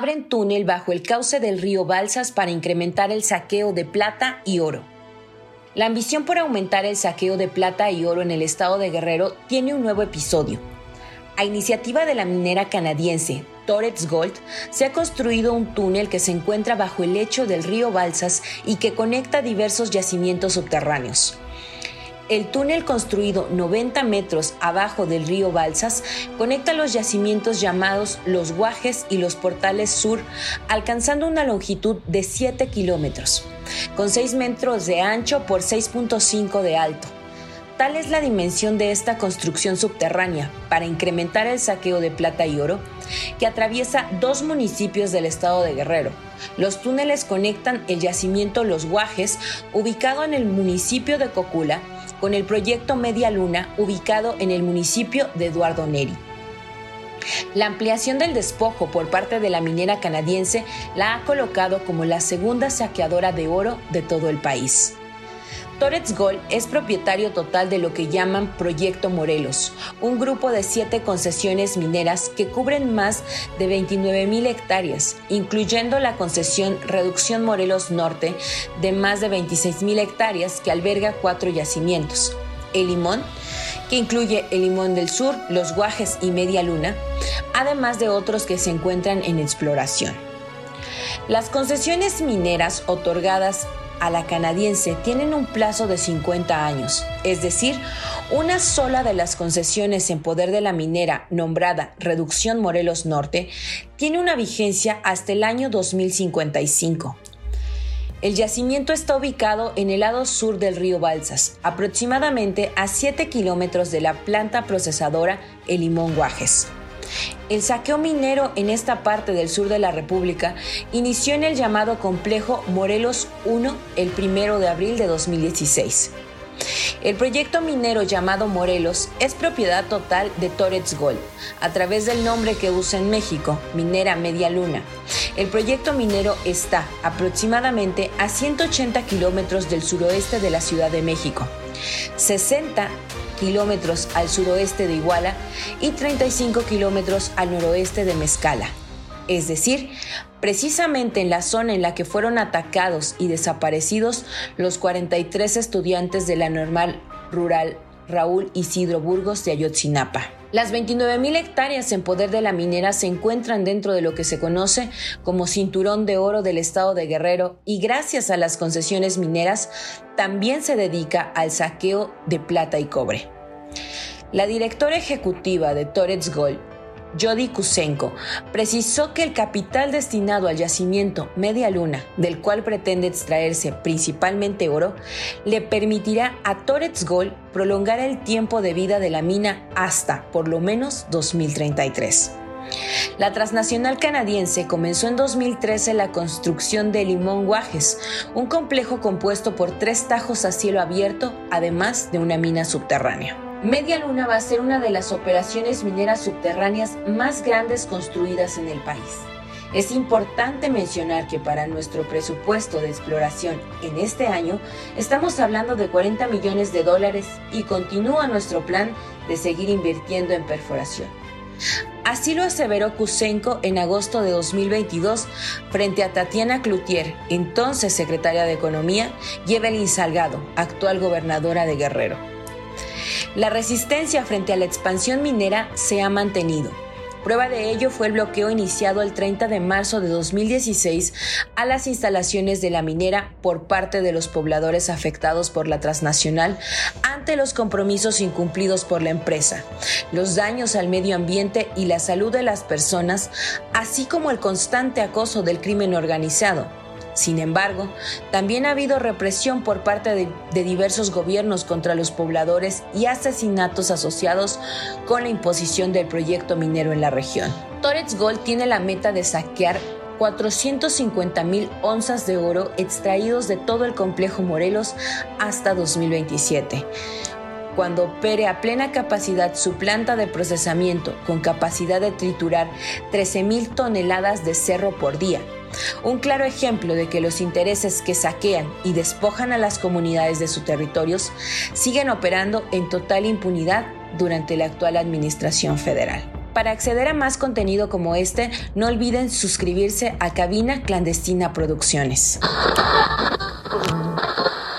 abren túnel bajo el cauce del río Balsas para incrementar el saqueo de plata y oro. La ambición por aumentar el saqueo de plata y oro en el estado de Guerrero tiene un nuevo episodio. A iniciativa de la minera canadiense Torets Gold, se ha construido un túnel que se encuentra bajo el lecho del río Balsas y que conecta diversos yacimientos subterráneos. El túnel construido 90 metros abajo del río Balsas conecta los yacimientos llamados Los Guajes y los Portales Sur, alcanzando una longitud de 7 kilómetros, con 6 metros de ancho por 6.5 de alto. Tal es la dimensión de esta construcción subterránea para incrementar el saqueo de plata y oro que atraviesa dos municipios del estado de Guerrero. Los túneles conectan el yacimiento Los Guajes, ubicado en el municipio de Cocula, con el proyecto Media Luna, ubicado en el municipio de Eduardo Neri. La ampliación del despojo por parte de la minera canadiense la ha colocado como la segunda saqueadora de oro de todo el país. Torres Gold es propietario total de lo que llaman Proyecto Morelos, un grupo de siete concesiones mineras que cubren más de 29 mil hectáreas, incluyendo la concesión Reducción Morelos Norte de más de 26 mil hectáreas que alberga cuatro yacimientos. El Limón, que incluye el Limón del Sur, Los Guajes y Media Luna, además de otros que se encuentran en exploración. Las concesiones mineras otorgadas a la canadiense tienen un plazo de 50 años, es decir, una sola de las concesiones en poder de la minera nombrada Reducción Morelos Norte tiene una vigencia hasta el año 2055. El yacimiento está ubicado en el lado sur del río Balsas, aproximadamente a 7 kilómetros de la planta procesadora El Guajes. El saqueo minero en esta parte del sur de la República inició en el llamado complejo Morelos 1 el 1 de abril de 2016. El proyecto minero llamado Morelos es propiedad total de Torets Gold, a través del nombre que usa en México, Minera Media Luna. El proyecto minero está aproximadamente a 180 kilómetros del suroeste de la Ciudad de México, 60 kilómetros al suroeste de Iguala y 35 kilómetros al noroeste de Mezcala. Es decir, precisamente en la zona en la que fueron atacados y desaparecidos los 43 estudiantes de la normal rural Raúl Isidro Burgos de Ayotzinapa. Las 29.000 hectáreas en poder de la minera se encuentran dentro de lo que se conoce como Cinturón de Oro del Estado de Guerrero y gracias a las concesiones mineras también se dedica al saqueo de plata y cobre. La directora ejecutiva de Torres Gold, Jody Kusenko, precisó que el capital destinado al yacimiento Media Luna, del cual pretende extraerse principalmente oro, le permitirá a Torres Gold prolongar el tiempo de vida de la mina hasta por lo menos 2033. La transnacional canadiense comenzó en 2013 la construcción de Limón Guajes, un complejo compuesto por tres tajos a cielo abierto, además de una mina subterránea. Media Luna va a ser una de las operaciones mineras subterráneas más grandes construidas en el país. Es importante mencionar que para nuestro presupuesto de exploración en este año estamos hablando de 40 millones de dólares y continúa nuestro plan de seguir invirtiendo en perforación. Así lo aseveró Kusenko en agosto de 2022 frente a Tatiana Cloutier, entonces secretaria de Economía, y Evelyn Salgado, actual gobernadora de Guerrero. La resistencia frente a la expansión minera se ha mantenido. Prueba de ello fue el bloqueo iniciado el 30 de marzo de 2016 a las instalaciones de la minera por parte de los pobladores afectados por la transnacional ante los compromisos incumplidos por la empresa, los daños al medio ambiente y la salud de las personas, así como el constante acoso del crimen organizado sin embargo, también ha habido represión por parte de, diversos gobiernos contra los pobladores y asesinatos asociados con la imposición del proyecto minero en la región. Torres Gold tiene la meta de saquear 450 mil onzas de oro extraídos de todo el complejo Morelos hasta 2027 cuando opere a plena capacidad su planta de procesamiento con capacidad de triturar 13 mil toneladas de cerro por día, un claro ejemplo de que los intereses que saquean y despojan a las comunidades de sus territorios siguen operando en total impunidad durante la actual administración federal. Para acceder a más contenido como este, no olviden suscribirse a Cabina Clandestina Producciones.